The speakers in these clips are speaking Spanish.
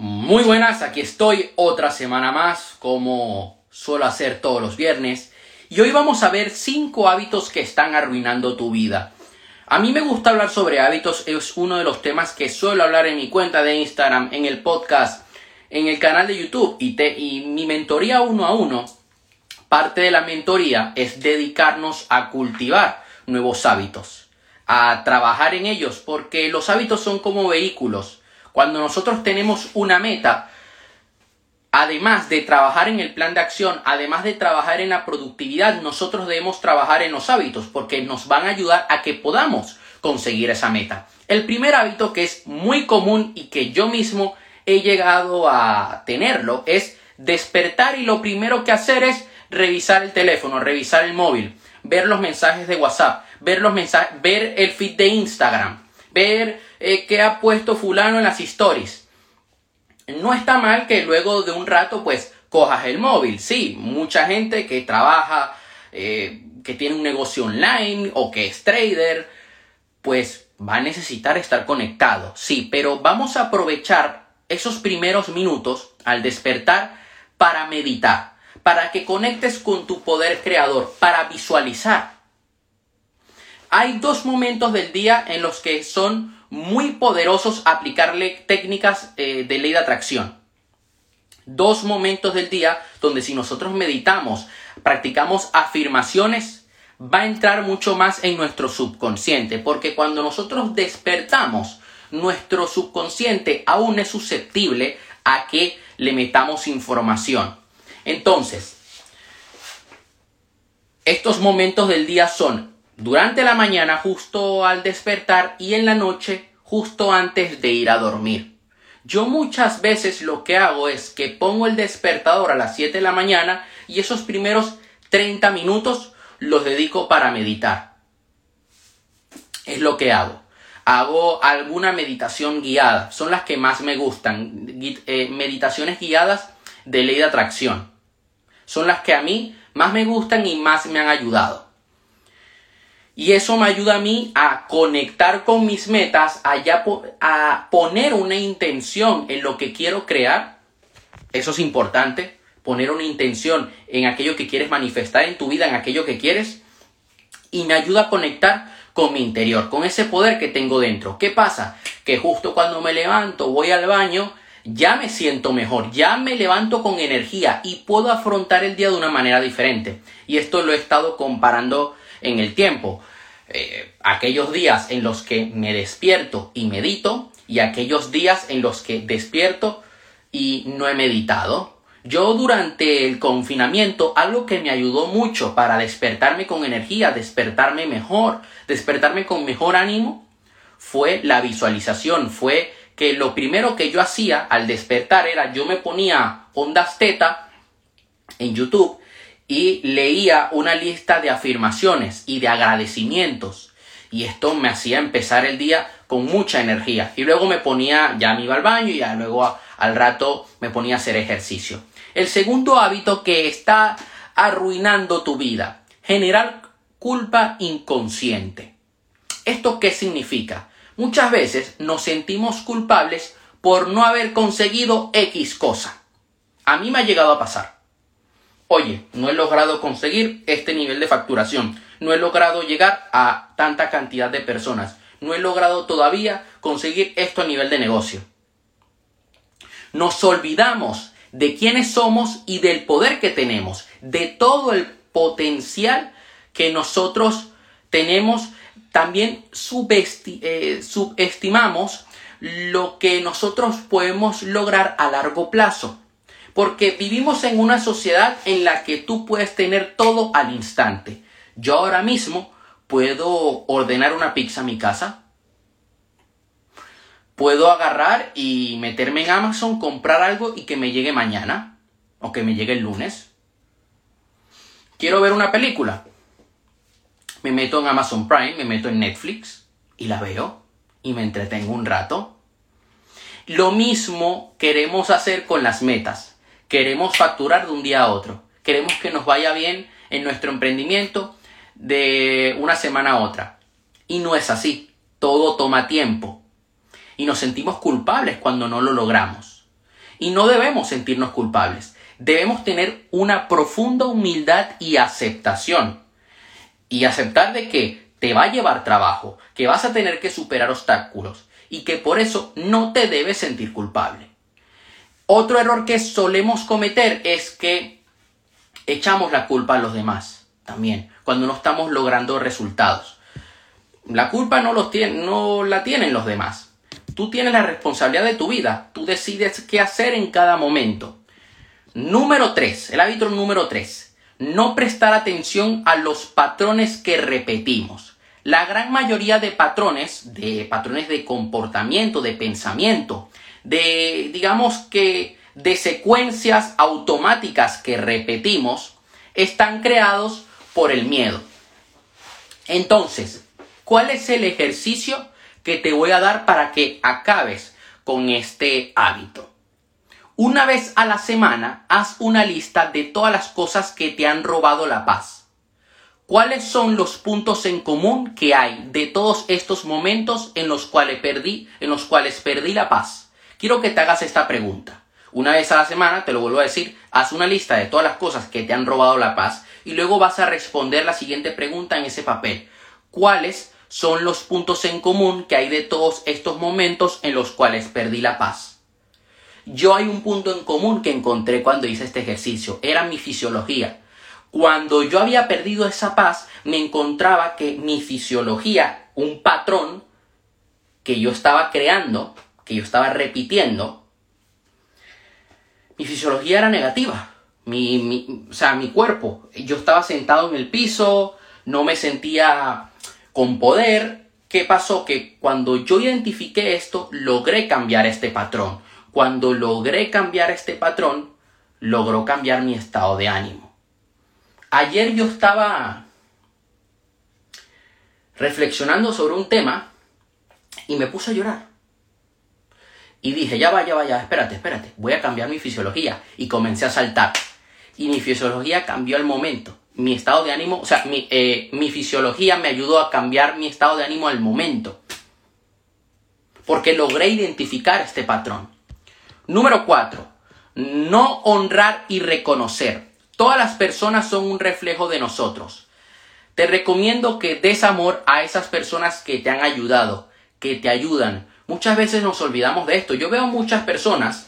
Muy buenas, aquí estoy otra semana más, como suelo hacer todos los viernes. Y hoy vamos a ver 5 hábitos que están arruinando tu vida. A mí me gusta hablar sobre hábitos, es uno de los temas que suelo hablar en mi cuenta de Instagram, en el podcast, en el canal de YouTube y, y mi mentoría uno a uno. Parte de la mentoría es dedicarnos a cultivar nuevos hábitos, a trabajar en ellos, porque los hábitos son como vehículos. Cuando nosotros tenemos una meta, además de trabajar en el plan de acción, además de trabajar en la productividad, nosotros debemos trabajar en los hábitos porque nos van a ayudar a que podamos conseguir esa meta. El primer hábito que es muy común y que yo mismo he llegado a tenerlo es despertar y lo primero que hacer es revisar el teléfono, revisar el móvil, ver los mensajes de WhatsApp, ver los mensajes, ver el feed de Instagram, ver eh, qué ha puesto fulano en las stories no está mal que luego de un rato pues cojas el móvil. Sí, mucha gente que trabaja, eh, que tiene un negocio online o que es trader, pues va a necesitar estar conectado. Sí, pero vamos a aprovechar esos primeros minutos al despertar para meditar, para que conectes con tu poder creador, para visualizar. Hay dos momentos del día en los que son muy poderosos aplicarle técnicas eh, de ley de atracción. Dos momentos del día donde si nosotros meditamos, practicamos afirmaciones, va a entrar mucho más en nuestro subconsciente, porque cuando nosotros despertamos, nuestro subconsciente aún es susceptible a que le metamos información. Entonces, estos momentos del día son durante la mañana justo al despertar y en la noche justo antes de ir a dormir. Yo muchas veces lo que hago es que pongo el despertador a las 7 de la mañana y esos primeros 30 minutos los dedico para meditar. Es lo que hago. Hago alguna meditación guiada. Son las que más me gustan. Eh, meditaciones guiadas de ley de atracción. Son las que a mí más me gustan y más me han ayudado. Y eso me ayuda a mí a conectar con mis metas, a, a poner una intención en lo que quiero crear. Eso es importante, poner una intención en aquello que quieres manifestar en tu vida, en aquello que quieres. Y me ayuda a conectar con mi interior, con ese poder que tengo dentro. ¿Qué pasa? Que justo cuando me levanto, voy al baño, ya me siento mejor, ya me levanto con energía y puedo afrontar el día de una manera diferente. Y esto lo he estado comparando en el tiempo. Eh, aquellos días en los que me despierto y medito y aquellos días en los que despierto y no he meditado. Yo durante el confinamiento algo que me ayudó mucho para despertarme con energía, despertarme mejor, despertarme con mejor ánimo, fue la visualización, fue que lo primero que yo hacía al despertar era yo me ponía ondas teta en YouTube y leía una lista de afirmaciones y de agradecimientos. Y esto me hacía empezar el día con mucha energía. Y luego me ponía, ya me iba al baño y ya luego al rato me ponía a hacer ejercicio. El segundo hábito que está arruinando tu vida, generar culpa inconsciente. ¿Esto qué significa? Muchas veces nos sentimos culpables por no haber conseguido X cosa. A mí me ha llegado a pasar oye, no he logrado conseguir este nivel de facturación, no he logrado llegar a tanta cantidad de personas, no he logrado todavía conseguir esto a nivel de negocio. Nos olvidamos de quiénes somos y del poder que tenemos, de todo el potencial que nosotros tenemos, también eh, subestimamos lo que nosotros podemos lograr a largo plazo. Porque vivimos en una sociedad en la que tú puedes tener todo al instante. Yo ahora mismo puedo ordenar una pizza a mi casa. Puedo agarrar y meterme en Amazon, comprar algo y que me llegue mañana. O que me llegue el lunes. Quiero ver una película. Me meto en Amazon Prime, me meto en Netflix y la veo y me entretengo un rato. Lo mismo queremos hacer con las metas. Queremos facturar de un día a otro. Queremos que nos vaya bien en nuestro emprendimiento de una semana a otra. Y no es así. Todo toma tiempo. Y nos sentimos culpables cuando no lo logramos. Y no debemos sentirnos culpables. Debemos tener una profunda humildad y aceptación. Y aceptar de que te va a llevar trabajo, que vas a tener que superar obstáculos y que por eso no te debes sentir culpable. Otro error que solemos cometer es que echamos la culpa a los demás también, cuando no estamos logrando resultados. La culpa no, los tiene, no la tienen los demás. Tú tienes la responsabilidad de tu vida. Tú decides qué hacer en cada momento. Número 3. El hábito número 3. No prestar atención a los patrones que repetimos. La gran mayoría de patrones, de patrones de comportamiento, de pensamiento, de, digamos que, de secuencias automáticas que repetimos, están creados por el miedo. Entonces, ¿cuál es el ejercicio que te voy a dar para que acabes con este hábito? Una vez a la semana, haz una lista de todas las cosas que te han robado la paz. ¿Cuáles son los puntos en común que hay de todos estos momentos en los cuales perdí, en los cuales perdí la paz? Quiero que te hagas esta pregunta. Una vez a la semana, te lo vuelvo a decir, haz una lista de todas las cosas que te han robado la paz y luego vas a responder la siguiente pregunta en ese papel. ¿Cuáles son los puntos en común que hay de todos estos momentos en los cuales perdí la paz? Yo hay un punto en común que encontré cuando hice este ejercicio, era mi fisiología. Cuando yo había perdido esa paz, me encontraba que mi fisiología, un patrón que yo estaba creando, que yo estaba repitiendo, mi fisiología era negativa. Mi, o sea, mi cuerpo. Yo estaba sentado en el piso, no me sentía con poder. ¿Qué pasó? Que cuando yo identifiqué esto, logré cambiar este patrón. Cuando logré cambiar este patrón, logró cambiar mi estado de ánimo. Ayer yo estaba reflexionando sobre un tema y me puse a llorar. Y dije, ya va, ya va, ya, espérate, espérate, voy a cambiar mi fisiología. Y comencé a saltar. Y mi fisiología cambió al momento. Mi estado de ánimo, o sea, mi, eh, mi fisiología me ayudó a cambiar mi estado de ánimo al momento. Porque logré identificar este patrón. Número 4. No honrar y reconocer. Todas las personas son un reflejo de nosotros. Te recomiendo que des amor a esas personas que te han ayudado, que te ayudan, Muchas veces nos olvidamos de esto. Yo veo muchas personas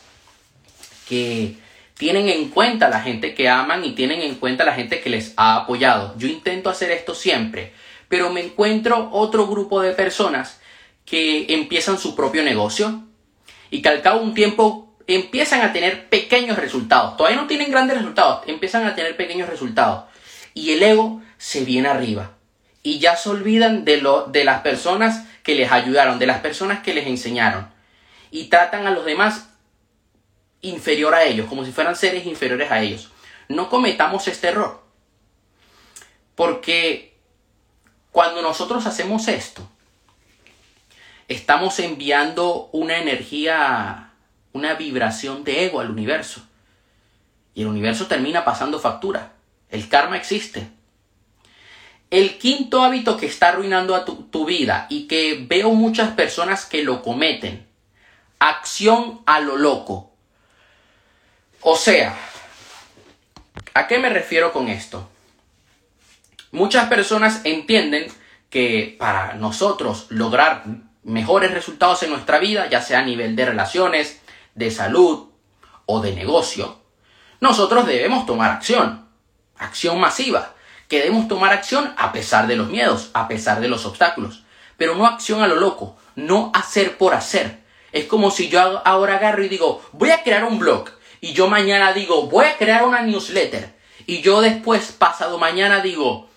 que tienen en cuenta la gente que aman y tienen en cuenta la gente que les ha apoyado. Yo intento hacer esto siempre, pero me encuentro otro grupo de personas que empiezan su propio negocio y que al cabo de un tiempo empiezan a tener pequeños resultados. Todavía no tienen grandes resultados, empiezan a tener pequeños resultados. Y el ego se viene arriba. Y ya se olvidan de, lo, de las personas que les ayudaron, de las personas que les enseñaron. Y tratan a los demás inferior a ellos, como si fueran seres inferiores a ellos. No cometamos este error. Porque cuando nosotros hacemos esto, estamos enviando una energía, una vibración de ego al universo. Y el universo termina pasando factura. El karma existe. El quinto hábito que está arruinando a tu, vida y que veo muchas personas que lo cometen. Acción a lo loco. O sea, ¿a qué me refiero con esto? Muchas personas entienden que para nosotros lograr mejores resultados en nuestra vida, ya sea a nivel de relaciones, de salud o de negocio, nosotros debemos tomar acción, acción masiva que debemos tomar acción a pesar de los miedos, a pesar de los obstáculos, pero no acción a lo loco, no hacer por hacer. Es como si yo ahora agarro y digo, voy a crear un blog, y yo mañana digo, voy a crear una newsletter, y yo después, pasado mañana, digo,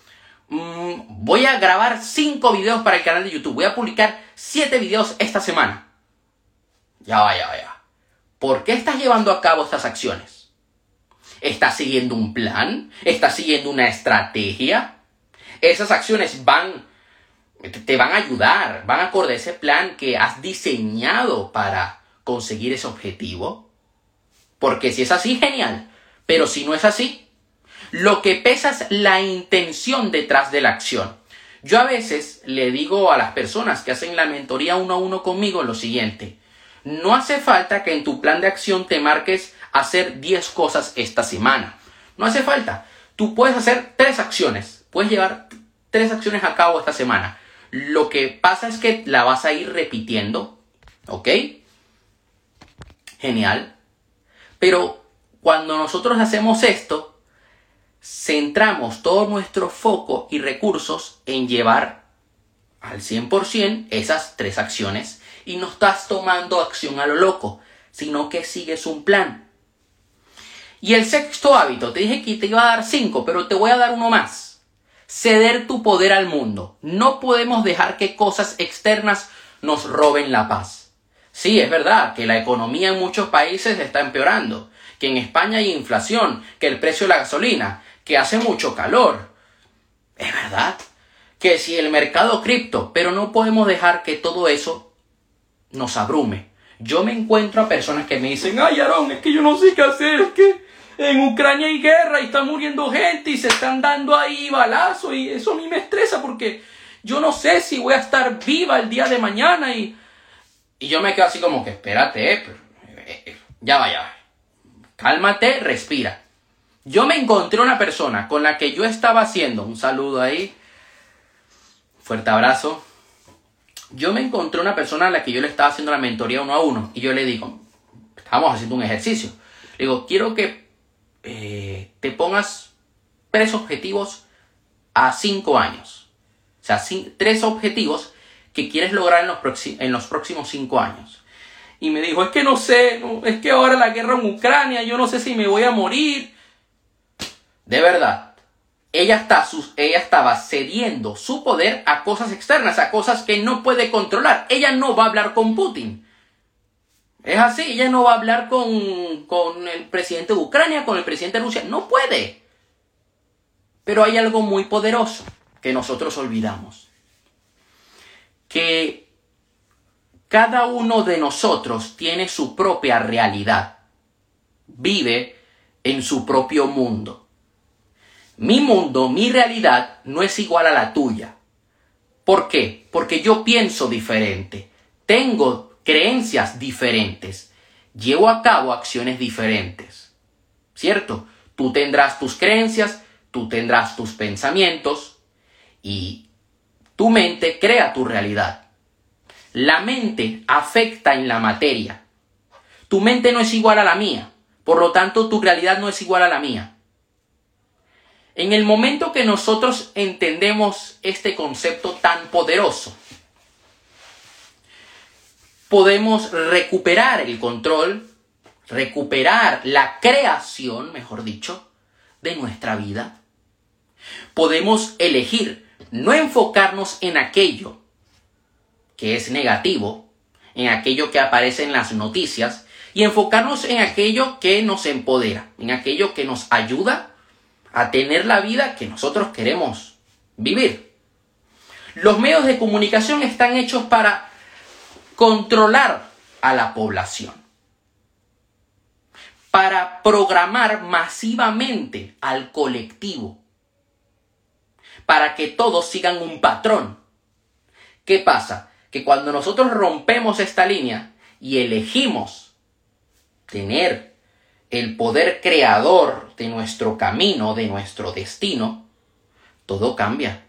mm, voy a grabar 5 videos para el canal de YouTube, voy a publicar 7 videos esta semana. Ya va, ya ya. ¿Por qué estás llevando a cabo estas acciones? ¿Estás siguiendo un plan? ¿Estás siguiendo una estrategia? Esas acciones van, te van a ayudar, van a acorde a ese plan que has diseñado para conseguir ese objetivo. Porque si es así, genial. Pero si no es así, lo que pesa es la intención detrás de la acción. Yo a veces le digo a las personas que hacen la mentoría uno a uno conmigo lo siguiente. No hace falta que en tu plan de acción te marques hacer 10 cosas esta semana. No hace falta. Tú puedes hacer tres acciones. Puedes llevar tres acciones a cabo esta semana. Lo que pasa es que la vas a ir repitiendo. ¿Ok? Genial. Pero cuando nosotros hacemos esto, centramos todo nuestro foco y recursos en llevar al 100% esas tres acciones y no estás tomando acción a lo loco, sino que sigues un plan. Y el sexto hábito, te dije que te iba a dar cinco, pero te voy a dar uno más. Ceder tu poder al mundo. No podemos dejar que cosas externas nos roben la paz. Sí, es verdad que la economía en muchos países está empeorando, que en España hay inflación, que el precio de la gasolina, que hace mucho calor. Es verdad que si el mercado cripto, pero no podemos dejar que todo eso nos abrume. Yo me encuentro a personas que me dicen, ay Aaron, es que yo no sé qué hacer, es que en Ucrania hay guerra y está muriendo gente y se están dando ahí balazos y eso a mí me estresa porque yo no sé si voy a estar viva el día de mañana y, y yo me quedo así como que espérate, eh, eh, eh, ya vaya, cálmate, respira. Yo me encontré una persona con la que yo estaba haciendo, un saludo ahí, fuerte abrazo. Yo me encontré una persona a la que yo le estaba haciendo la mentoría uno a uno y yo le digo, estamos haciendo un ejercicio. Le digo, quiero que eh, te pongas tres objetivos a cinco años. O sea, tres objetivos que quieres lograr en los, próximos cinco años. Y me dijo, es que no sé, es que ahora la guerra en Ucrania, yo no sé si me voy a morir. De verdad, ella, está, ella estaba cediendo su poder a cosas externas, a cosas que no puede controlar. Ella no va a hablar con Putin. Es así, ella no va a hablar con, con el presidente de Ucrania, con el presidente de Rusia, no puede. Pero hay algo muy poderoso que nosotros olvidamos. Que cada uno de nosotros tiene su propia realidad. Vive en su propio mundo. Mi mundo, mi realidad no es igual a la tuya. ¿Por qué? Porque yo pienso diferente. Tengo creencias diferentes, llevo a cabo acciones diferentes. ¿Cierto? Tú tendrás tus creencias, tú tendrás tus pensamientos y tu mente crea tu realidad. La mente afecta en la materia. Tu mente no es igual a la mía, por lo tanto tu realidad no es igual a la mía. En el momento que nosotros entendemos este concepto tan poderoso, podemos recuperar el control, recuperar la creación, mejor dicho, de nuestra vida. Podemos elegir no enfocarnos en aquello que es negativo, en aquello que aparece en las noticias, y enfocarnos en aquello que nos empodera, en aquello que nos ayuda a tener la vida que nosotros queremos vivir. Los medios de comunicación están hechos para controlar a la población, para programar masivamente al colectivo, para que todos sigan un patrón. ¿Qué pasa? Que cuando nosotros rompemos esta línea y elegimos tener el poder creador de nuestro camino, de nuestro destino, todo cambia.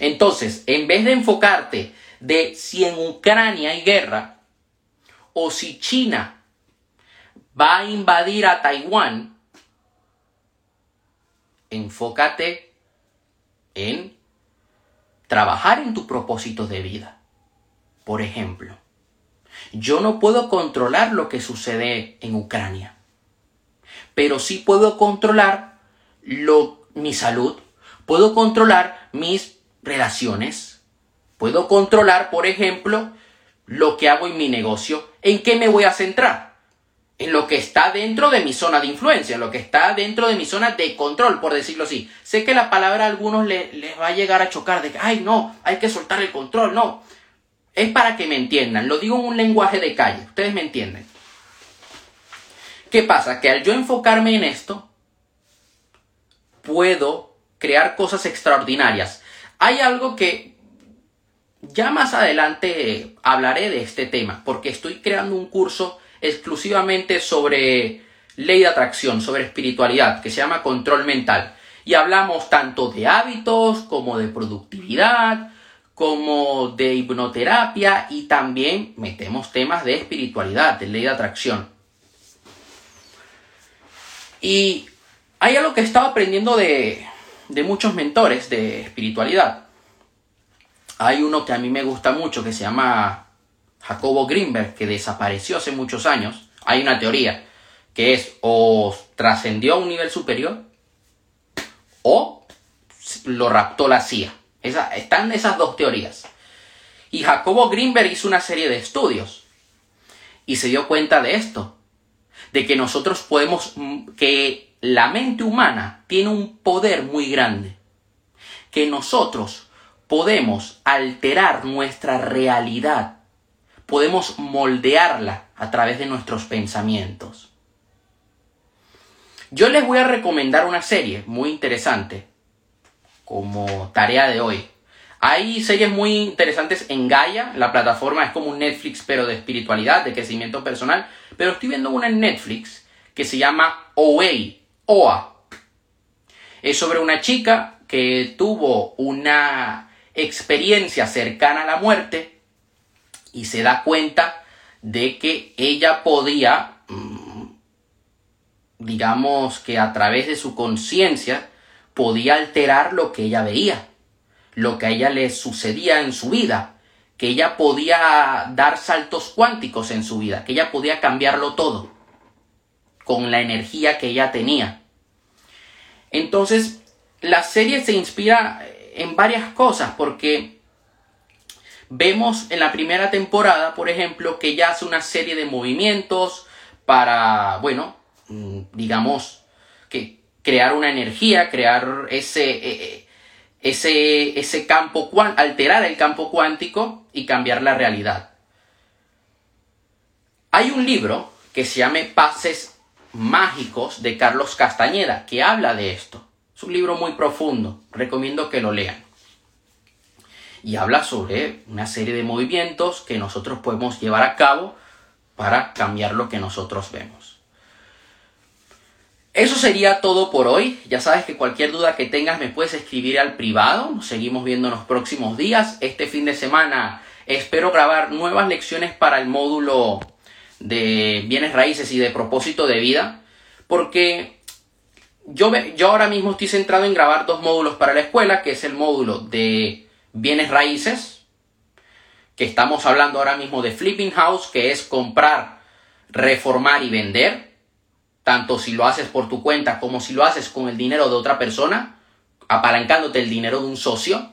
Entonces, en vez de enfocarte de si en Ucrania hay guerra o si China va a invadir a Taiwán, enfócate en trabajar en tu propósito de vida. Por ejemplo, yo no puedo controlar lo que sucede en Ucrania, pero sí puedo controlar lo, mi salud, puedo controlar mis relaciones, Puedo controlar, por ejemplo, lo que hago en mi negocio. ¿En qué me voy a centrar? En lo que está dentro de mi zona de influencia, en lo que está dentro de mi zona de control, por decirlo así. Sé que la palabra a algunos les va a llegar a chocar de que, ay, no, hay que soltar el control. No, es para que me entiendan. Lo digo en un lenguaje de calle. Ustedes me entienden. ¿Qué pasa? Que al yo enfocarme en esto, puedo crear cosas extraordinarias. Hay algo que ya más adelante hablaré de este tema, porque estoy creando un curso exclusivamente sobre ley de atracción, sobre espiritualidad, que se llama control mental. Y hablamos tanto de hábitos como de productividad, como de hipnoterapia y también metemos temas de espiritualidad, de ley de atracción. Y hay algo que he estado aprendiendo de, de muchos mentores de espiritualidad. Hay uno que a mí me gusta mucho que se llama Jacobo Greenberg, que desapareció hace muchos años. Hay una teoría que es o trascendió a un nivel superior o lo raptó la CIA. están esas dos teorías. Y Jacobo Greenberg hizo una serie de estudios y se dio cuenta de esto, de que nosotros podemos, mm, que la mente humana tiene un poder muy grande, que nosotros podemos alterar nuestra realidad, podemos moldearla a través de nuestros pensamientos. Yo les voy a recomendar una serie muy interesante como tarea de hoy. Hay series muy interesantes en Gaia, la plataforma es como un Netflix pero de espiritualidad, de crecimiento personal, pero estoy viendo una en Netflix que se llama OA. Es sobre una chica que tuvo una experiencia cercana a la muerte y se da cuenta de que ella podía mm, digamos que a través de su conciencia, podía alterar lo que ella veía, lo que a ella le sucedía en su vida, que ella podía dar saltos cuánticos en su vida, que ella podía cambiarlo todo con la energía que ella tenía. Entonces, la serie se inspira en varias cosas porque vemos en la primera temporada, por ejemplo, que ella hace una serie de movimientos para, bueno, Mm, digamos, que crear una energía, crear ese, e, e, ese, ese campo, alterar el campo cuántico y cambiar la realidad. Hay un libro que se llama Pases Mágicos de Carlos Castañeda, que habla de esto. Un libro muy profundo, recomiendo que lo lean. Y habla sobre una serie de movimientos que nosotros podemos llevar a cabo para cambiar lo que nosotros vemos. Eso sería todo por hoy. Ya sabes que cualquier duda que tengas me puedes escribir al privado. Nos seguimos viendo en los próximos días. Este fin de semana espero grabar nuevas lecciones para el módulo de bienes raíces y de propósito de vida. Porque yo, yo ahora mismo estoy centrado en grabar dos módulos para la escuela, que es el módulo de bienes raíces, que estamos hablando ahora mismo de flipping house, que es comprar, reformar y vender tanto si lo haces por tu cuenta como si lo haces con el dinero de otra persona, apalancándote el dinero de un socio.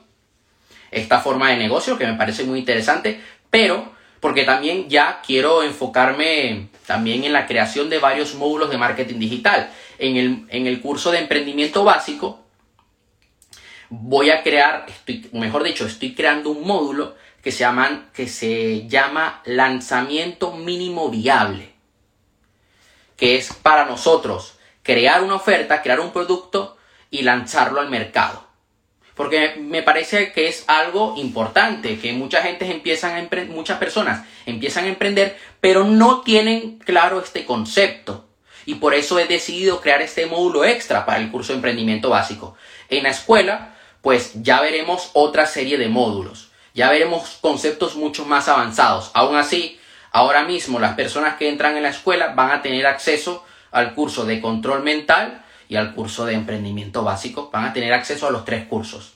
Esta forma de negocio que me parece muy interesante, pero porque también ya quiero enfocarme también en la creación de varios módulos de marketing digital. En el, en el curso de emprendimiento básico voy a crear, estoy, mejor dicho, estoy creando un módulo que se, que se llama lanzamiento mínimo viable que es para nosotros crear una oferta, crear un producto y lanzarlo al mercado. Porque me parece que es algo importante, que mucha gente empiezan a muchas personas empiezan a emprender, pero no tienen claro este concepto. Y por eso he decidido crear este módulo extra para el curso de emprendimiento básico. En la escuela, pues ya veremos otra serie de módulos. Ya veremos conceptos mucho más avanzados. Aún así, Ahora mismo las personas que entran en la escuela van a tener acceso al curso de control mental y al curso de emprendimiento básico. Van a tener acceso a los tres cursos.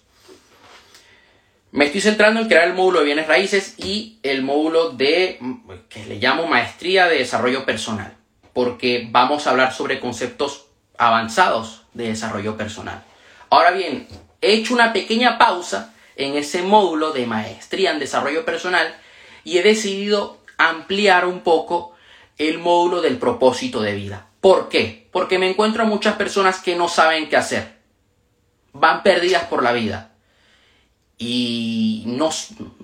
Me estoy centrando en crear el módulo de bienes raíces y el módulo de que le llamo maestría de desarrollo personal, porque vamos a hablar sobre conceptos avanzados de desarrollo personal. Ahora bien, he hecho una pequeña pausa en ese módulo de maestría en desarrollo personal y he decidido ampliar un poco el módulo del propósito de vida. ¿Por qué? Porque me encuentro a muchas personas que no saben qué hacer. Van perdidas por la vida. Y no,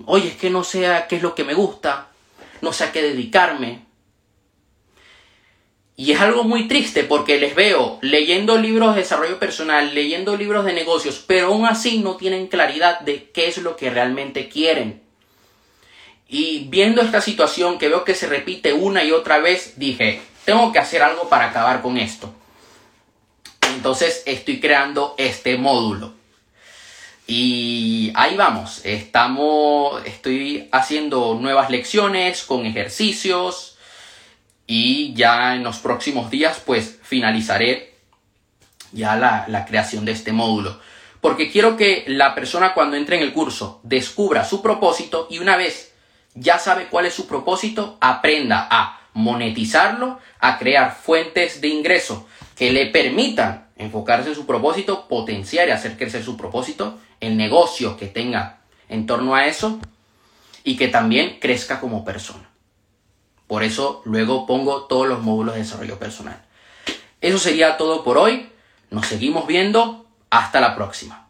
oye, es que no sé qué es lo que me gusta, no sé a qué dedicarme. Y es algo muy triste porque les veo leyendo libros de desarrollo personal, leyendo libros de negocios, pero aún así no tienen claridad de qué es lo que realmente quieren. Y viendo esta situación que veo que se repite una y otra vez, dije, tengo que hacer algo para acabar con esto. Entonces estoy creando este módulo. Y ahí vamos, estamos, estoy haciendo nuevas lecciones con ejercicios y ya en los próximos días pues finalizaré ya la, la creación de este módulo. Porque quiero que la persona cuando entre en el curso descubra su propósito y una vez ya sabe cuál es su propósito, aprenda a monetizarlo, a crear fuentes de ingreso que le permitan enfocarse en su propósito, potenciar y hacer crecer su propósito, el negocio que tenga en torno a eso y que también crezca como persona. Por eso luego pongo todos los módulos de desarrollo personal. Eso sería todo por hoy. Nos seguimos viendo. Hasta la próxima.